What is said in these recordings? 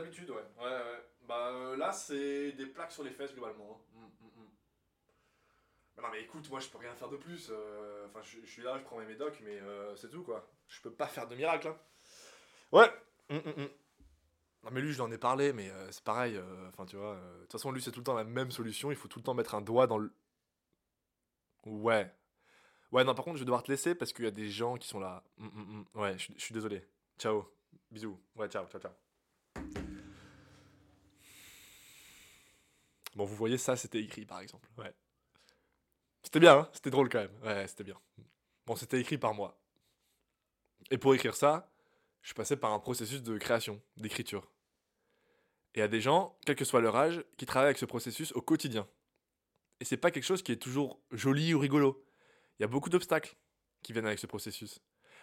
d'habitude, ouais. Ouais. Bah euh, là, c'est des plaques sur les fesses globalement. hein. Mm, mm, mm. Bah non, mais écoute, moi je peux rien faire de plus. euh, Enfin, je, suis là, je prends mes médocs, mais euh, c'est tout quoi. Je peux pas faire de miracle. Hein. Ouais. Non, mais lui, je lui en ai parlé, mais c'est pareil. Enfin, tu vois. De toute façon, lui, c'est tout le temps la même solution. Il faut tout le temps mettre un doigt dans le. Ouais. Ouais, non, par contre, je vais devoir te laisser parce qu'il y a des gens qui sont là. Ouais, je je suis désolé. Ciao. Bisous. Ouais, ciao, ciao, ciao. Bon, vous voyez, ça, c'était écrit, par exemple. Ouais. C'était bien, hein C'était drôle quand même. Ouais, c'était bien. Bon, c'était écrit par moi. Et pour écrire ça, je suis passé par un processus de création, d'écriture. Et il y a des gens, quel que soit leur âge, qui travaillent avec ce processus au quotidien. Et c'est pas quelque chose qui est toujours joli ou rigolo. Il y a beaucoup d'obstacles qui viennent avec ce processus.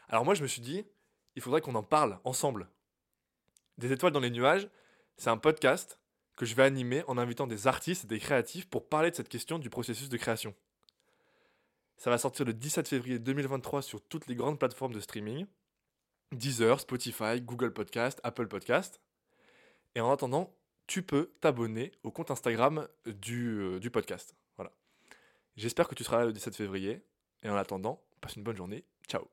Alors moi, je me suis dit, il faudrait qu'on en parle ensemble. Des étoiles dans les nuages, c'est un podcast que je vais animer en invitant des artistes et des créatifs pour parler de cette question du processus de création. Ça va sortir le 17 février 2023 sur toutes les grandes plateformes de streaming. Deezer, Spotify, Google Podcast, Apple Podcast. Et en attendant, tu peux t'abonner au compte Instagram du, euh, podcast. Voilà. J'espère que tu seras là le 17 février. Et en attendant, passe une bonne journée. Ciao